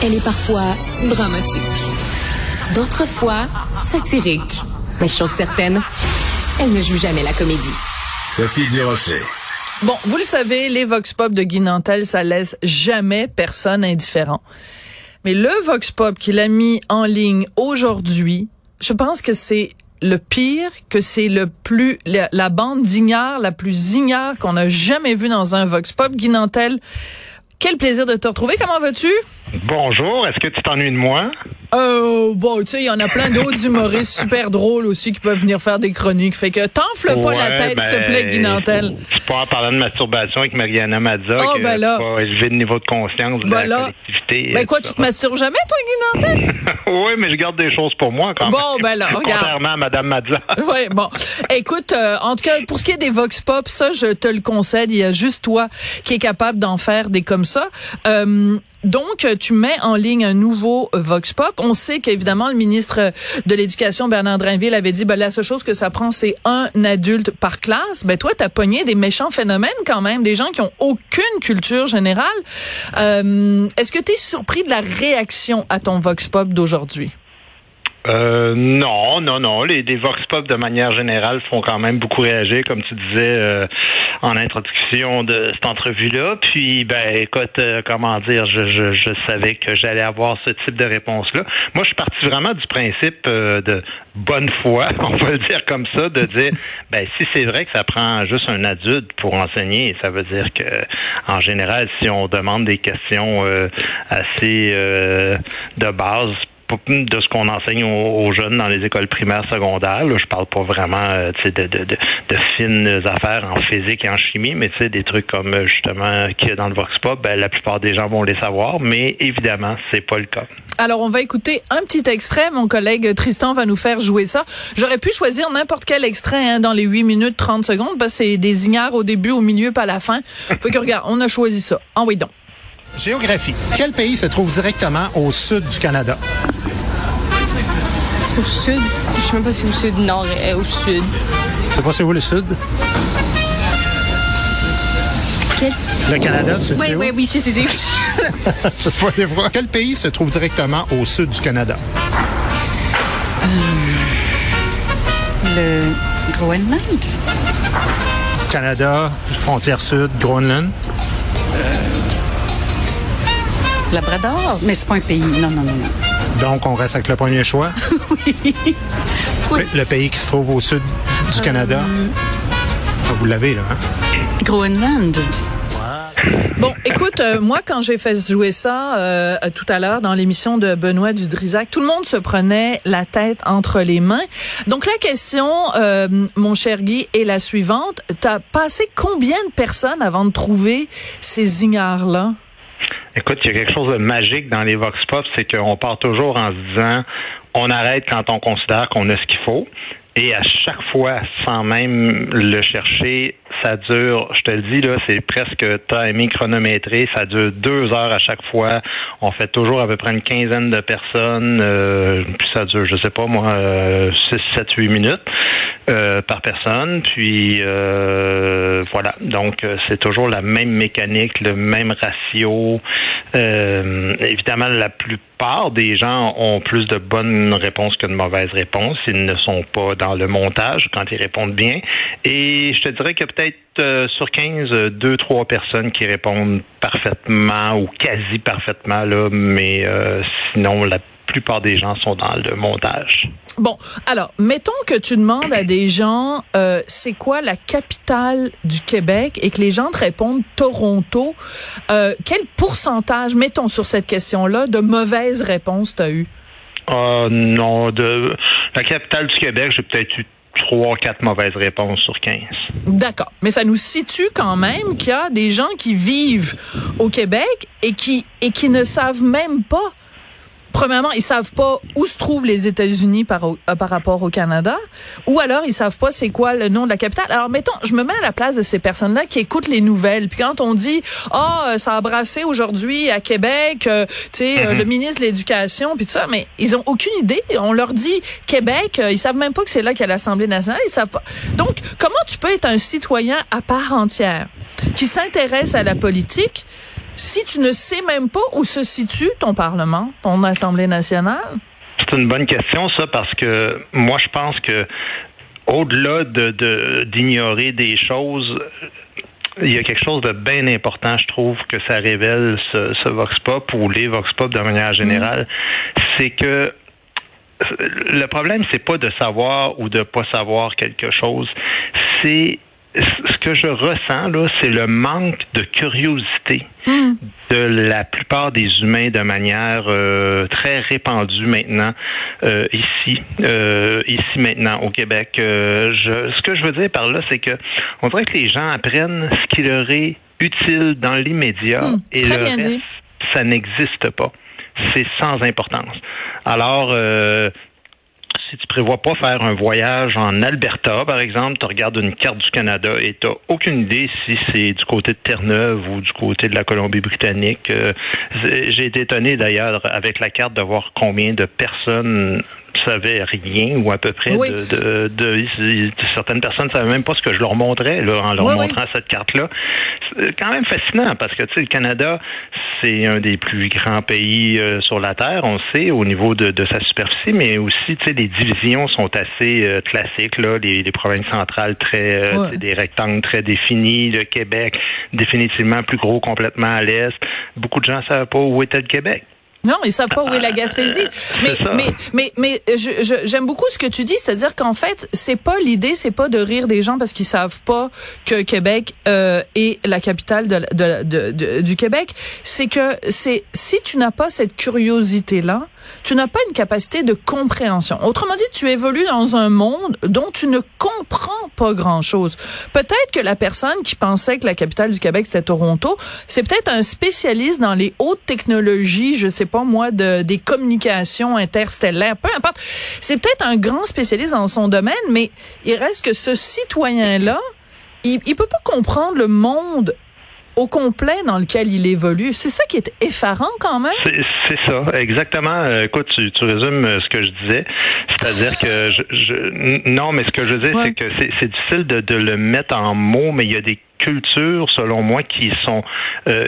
Elle est parfois dramatique. D'autres fois, satirique. Mais chose certaine, elle ne joue jamais la comédie. Sophie Durocher. Bon, vous le savez, les Vox Pop de Guy Nantel, ça laisse jamais personne indifférent. Mais le Vox Pop qu'il a mis en ligne aujourd'hui, je pense que c'est le pire, que c'est le plus la, bande d'ignards la plus ignare qu'on a jamais vue dans un Vox Pop. Guy Nantel, quel plaisir de te retrouver. Comment vas-tu? Bonjour. Est-ce que tu t'ennuies de moi? Euh, bon, tu sais, il y en a plein d'autres humoristes super drôles aussi qui peuvent venir faire des chroniques. Fait que t'enfle pas la tête, s'il te plaît, Guy Nantel. Tu pas en parlant de masturbation avec Mariana Mazza, oh, ben là. pas élevé le niveau de conscience de ben la collectivité. Ben quoi, tu te masturbes jamais, toi, Guy Nantel? oui, mais je garde des choses pour moi quand même. Bon, ben là, regarde. Contrairement à Madame Mazza. oui, bon. Écoute, euh, en tout cas, pour ce qui est des Vox Pop, ça, je te le concède, il y a juste toi qui est capable d'en faire des comme ça. Euh, donc, tu mets en ligne un nouveau Vox Pop. On sait qu'évidemment, le ministre de l'Éducation, Bernard Drinville, avait dit, ben, la seule chose que ça prend, c'est un adulte par classe. Ben, toi, t'as pogné des méchants phénomènes quand même, des gens qui ont aucune culture générale. Euh, Est-ce que tu es surpris de la réaction à ton Vox Pop d'aujourd'hui? Euh, non, non, non. Les, les vox pop de manière générale font quand même beaucoup réagir, comme tu disais euh, en introduction de cette entrevue-là. Puis, ben, écoute, euh, comment dire, je, je, je savais que j'allais avoir ce type de réponse-là. Moi, je suis parti vraiment du principe euh, de bonne foi, on va le dire comme ça, de dire, ben, si c'est vrai que ça prend juste un adulte pour enseigner, ça veut dire que, en général, si on demande des questions assez de base de ce qu'on enseigne aux, jeunes dans les écoles primaires, secondaires. Là, je parle pas vraiment euh, de, de, de, de, fines affaires en physique et en chimie, mais des trucs comme euh, justement qu'il y a dans le Vox Pop, ben, la plupart des gens vont les savoir, mais évidemment, c'est pas le cas. Alors, on va écouter un petit extrait. Mon collègue Tristan va nous faire jouer ça. J'aurais pu choisir n'importe quel extrait hein, dans les 8 minutes 30 secondes, parce que c'est des ignares au début, au milieu, pas à la fin. Faut que regarde, on a choisi ça. En oui donc. Géographie. Quel pays se trouve directement au sud du Canada? Au sud? Je sais même pas si au sud, nord et au sud. Sais pas c'est où le sud? Quel? Le Canada, tu sais oui? Oui, oui, c'est, c'est, c'est. Je sais pas des fois. Quel pays se trouve directement au sud du Canada? Euh, le Groenland? Canada, frontière sud, Groenland. Euh, Labrador? Mais c'est pas un pays. Non, non, non, non. Donc, on reste avec le premier choix? oui. Le pays qui se trouve au sud du Canada. Euh... Vous l'avez, là, hein? Groenland. Bon, écoute, euh, moi, quand j'ai fait jouer ça euh, tout à l'heure dans l'émission de Benoît Dudrisac, tout le monde se prenait la tête entre les mains. Donc, la question, euh, mon cher Guy, est la suivante. T'as passé combien de personnes avant de trouver ces ignares-là? Écoute, il y a quelque chose de magique dans les Vox Pop, c'est qu'on part toujours en se disant on arrête quand on considère qu'on a ce qu'il faut. Et à chaque fois, sans même le chercher, ça dure, je te le dis, là, c'est presque timing chronométré. Ça dure deux heures à chaque fois. On fait toujours à peu près une quinzaine de personnes. Euh, puis ça dure, je sais pas moi, euh, 6, 7, 8 minutes. Euh, par personne. Puis euh, voilà, donc euh, c'est toujours la même mécanique, le même ratio. Euh, évidemment, la plupart des gens ont plus de bonnes réponses que de mauvaises réponses. Ils ne sont pas dans le montage quand ils répondent bien. Et je te dirais que peut-être sur 15, deux, trois personnes qui répondent parfaitement ou quasi parfaitement, là, mais sinon la plupart des gens sont dans le montage. Bon, alors, mettons que tu demandes à des gens, euh, c'est quoi la capitale du Québec et que les gens te répondent Toronto. Euh, quel pourcentage, mettons sur cette question-là, de mauvaises réponses tu as eu? Euh, non, de la capitale du Québec, j'ai peut-être eu trois, quatre mauvaises réponses sur 15. D'accord. Mais ça nous situe quand même qu'il y a des gens qui vivent au Québec et qui, et qui ne savent même pas premièrement, ils savent pas où se trouvent les États-Unis par, euh, par rapport au Canada, ou alors ils savent pas c'est quoi le nom de la capitale. Alors mettons, je me mets à la place de ces personnes-là qui écoutent les nouvelles. Puis quand on dit ah oh, ça a brassé aujourd'hui à Québec, euh, tu sais mm-hmm. le ministre de l'Éducation puis tout ça, mais ils ont aucune idée. On leur dit Québec, ils savent même pas que c'est là qu'il y a l'Assemblée nationale. Ils savent pas. Donc comment tu peux être un citoyen à part entière qui s'intéresse à la politique? Si tu ne sais même pas où se situe ton Parlement, ton Assemblée nationale? C'est une bonne question, ça, parce que moi, je pense que au-delà de d'ignorer des choses, il y a quelque chose de bien important, je trouve, que ça révèle ce, ce Vox Pop ou les Vox Pop de manière générale, c'est que le problème, c'est pas de savoir ou de pas savoir quelque chose, c'est ce que je ressens là, c'est le manque de curiosité Hmm. de la plupart des humains de manière euh, très répandue maintenant euh, ici, euh, ici maintenant au Québec. je, ce que je veux dire par là, c'est que on dirait que les gens apprennent ce qui leur est utile dans l'immédiat Hmm, et très le reste, dit. ça n'existe pas. C'est sans importance. Alors, si tu prévois pas faire un voyage en Alberta, par exemple, tu regardes une carte du Canada et tu aucune idée si c'est du côté de Terre-Neuve ou du côté de la Colombie-Britannique. Euh, J'ai été étonné d'ailleurs avec la carte de voir combien de personnes savaient rien ou à peu près Oui. de, de, de- de- certaines personnes ne savaient même pas ce que je leur montrais là, en leur Oui, oui. montrant cette carte-là. C'est quand même fascinant parce que tu sais, le Canada, c'est un des plus grands pays euh, sur la Terre, on le sait, au niveau de, de sa superficie, mais aussi, tu sais, les divisions sont assez euh, classiques, là, les, les provinces centrales très, euh, des rectangles très définis, le Québec définitivement plus gros complètement à l'est. Beaucoup de gens ne savent pas où était le Québec. Non, ils savent pas où est la Gaspésie. Mais, mais, mais, mais, j'aime beaucoup ce que tu dis, c'est-à-dire qu'en fait, c'est pas l'idée, c'est pas de rire des gens parce qu'ils savent pas que Québec euh, est la capitale de, de- de- de- du Québec. C'est que c'est si tu n'as pas cette curiosité là, tu n'as pas une capacité de compréhension. Autrement dit, tu évolues dans un monde dont tu ne comprends pas grand-chose. Peut-être que la personne qui pensait que la capitale du Québec c'était Toronto, c'est peut-être un spécialiste dans les hautes technologies, je sais pas moi, de des communications interstellaires, peu importe. C'est peut-être un grand spécialiste dans son domaine, mais il reste que ce citoyen-là, il, il peut pas comprendre le monde au complet dans lequel il évolue. C'est ça qui est effarant quand même. C'est ça, exactement. Euh, écoute, tu, tu résumes euh, ce que je disais. C'est-à-dire que je, je n- non, mais ce que je Ouais. c'est que c'est c'est difficile de, de le mettre en mots, mais il y a des cultures, selon moi, qui sont euh,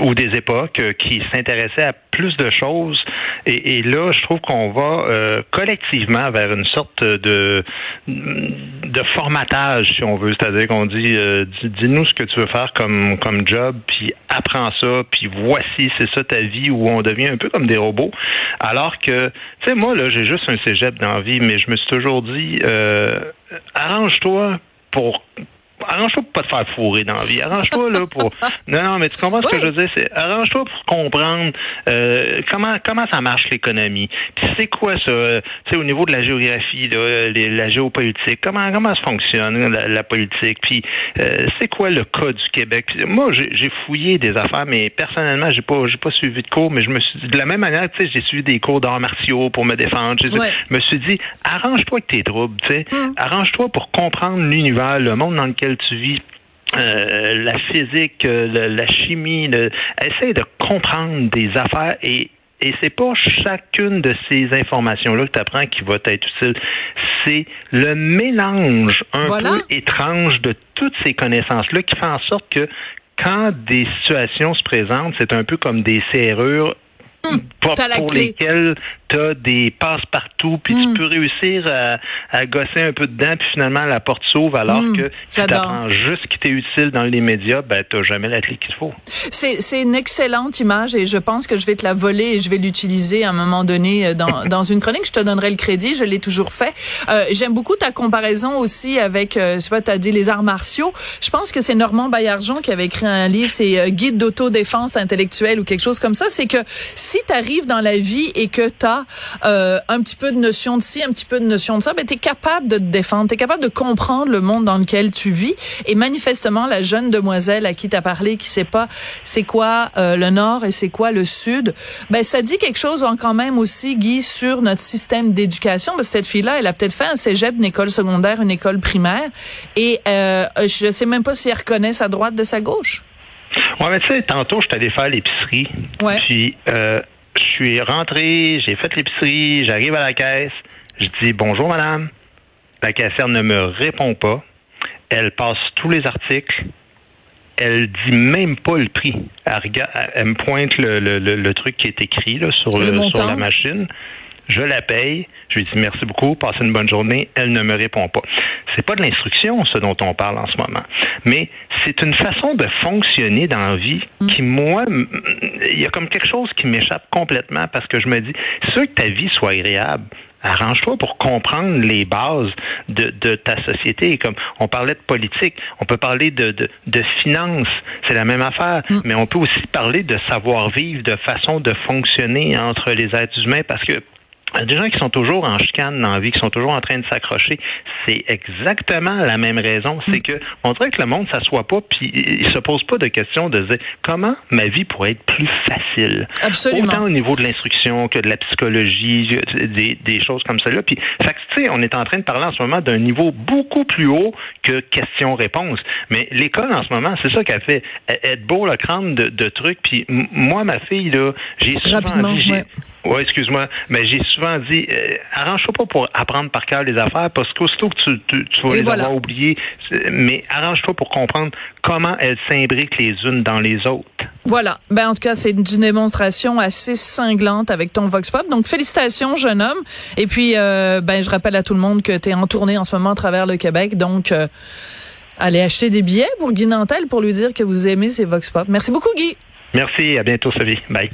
ou des époques euh, qui s'intéressaient à plus de choses. Et, là, je trouve qu'on va euh, collectivement vers une sorte de de formatage, si on veut. C'est-à-dire qu'on dit, dis- dis-nous ce que tu veux faire comme comme job, puis apprends ça, puis voici, c'est ça ta vie, où on devient un peu comme des robots. Alors que, tu sais, moi là, j'ai juste un cégep dans la vie, mais je me suis toujours dit, arrange-toi pour Arrange-toi pour pas te faire fourrer dans la vie. Arrange-toi là pour. Non, non, mais tu comprends ce que je veux dire, c'est arrange-toi pour comprendre euh, comment comment ça marche l'économie. Puis c'est quoi ça, euh, tu sais, au niveau de la géographie, là, les- la géopolitique, comment comment ça fonctionne la, la politique? Puis euh, c'est quoi le cas du Québec? Puis moi, j'ai fouillé des affaires, mais personnellement, j'ai pas j'ai pas suivi de cours, mais je me suis dit, de la même manière, tu sais, j'ai suivi des cours d'arts martiaux pour me défendre. Je me suis dit, arrange-toi avec tes troubles, tu sais, Hmm. arrange-toi pour comprendre l'univers, le monde dans lequel tu vis. euh, la physique, euh, le- la chimie, le, essaye de comprendre des affaires et et c'est pas chacune de ces informations-là que tu apprends qui va t'être utile. C'est le mélange un Voilà. peu étrange de toutes ces connaissances-là qui fait en sorte que quand des situations se présentent, c'est un peu comme des serrures pour, t'as la pour clé. lesquelles tu as des passe-partout, puis Mm. tu peux réussir à, à gosser un peu dedans, puis finalement la porte s'ouvre, alors Mm, que si tu apprends juste ce qui t'est utile dans les médias, ben tu jamais la clé qu'il faut. C'est, une excellente image et je pense que je vais te la voler et je vais l'utiliser à un moment donné euh, dans, dans une chronique. Je te donnerai le crédit, je l'ai toujours fait. Euh, j'aime beaucoup ta comparaison aussi avec, euh, je sais pas, tu as dit les arts martiaux. Je pense que c'est Normand Baillargeon qui avait écrit un livre, c'est euh, Guide d'autodéfense intellectuelle ou quelque chose comme ça. C'est que si tu arrives dans la vie et que tu as un petit peu de notion de ci, un petit peu de notion de ça, ben tu es capable de te défendre, tu es capable de comprendre le monde dans lequel tu vis. Et manifestement, la jeune demoiselle à qui tu as parlé, qui sait pas c'est quoi euh, le nord et c'est quoi le sud, ben ça dit quelque chose hein, quand même aussi, Guy, sur notre système d'éducation. Parce que cette fille-là, elle a peut-être fait un cégep, une école secondaire, une école primaire, et euh, je sais même pas si elle reconnaît sa droite de sa gauche. Ouais, mais tu sais, tantôt, je suis allé faire l'épicerie. Ouais. Puis, euh, je suis rentré, j'ai fait l'épicerie, j'arrive à la caisse, je dis bonjour madame. La caissière ne me répond pas. Elle passe tous les articles elle dit même pas le prix. Elle, regarde, elle me pointe le, le, le, truc qui est écrit là, sur, le, sur la machine. Je la paye. Je lui dis merci beaucoup, passez une bonne journée. Elle ne me répond pas. C'est pas de l'instruction, ce dont on parle en ce moment. Mais c'est une façon de fonctionner dans la vie mm. qui, moi, il y a comme quelque chose qui m'échappe complètement parce que je me dis, c'est que ta vie soit agréable. Arrange-toi pour comprendre les bases de, de, ta société. Comme on parlait de politique, on peut parler de, de, de finances, c'est la même affaire, mm. mais on peut aussi parler de savoir-vivre, de façon de fonctionner entre les êtres humains parce que des gens qui sont toujours en chicane dans la vie, qui sont toujours en train de s'accrocher, c'est exactement la même raison. C'est mm. que on dirait que le monde s'assoit pas puis il se pose pas de questions de dire comment ma vie pourrait être plus facile? Absolument. Autant au niveau de l'instruction que de la psychologie, des, des choses comme là. Puis, fait tu sais, on est en train de parler en ce moment d'un niveau beaucoup plus haut que questions-réponses. Mais l'école en ce moment, c'est ça qu'elle fait. Elle, beau le crâne de, de trucs. Puis moi, ma fille là, j'ai souvent dit, ouais, excuse-moi, mais j'ai souvent dit, euh, arrange-toi pas pour apprendre par cœur les affaires, parce qu'aussitôt que tu, tu, tu vas les avoir oubliées, mais arrange-toi pour comprendre comment elles s'imbriquent les unes dans les autres. Voilà. Ben, en tout cas, c'est une démonstration assez cinglante avec ton Vox Pop. Donc, félicitations, jeune homme. Et puis, euh, ben, je rappelle à tout le monde que tu es en tournée en ce moment à travers le Québec. Donc, euh, allez acheter des billets pour Guy Nantel pour lui dire que vous aimez ses Vox Pop. Merci beaucoup, Guy. Merci. À bientôt, Sophie. Bye.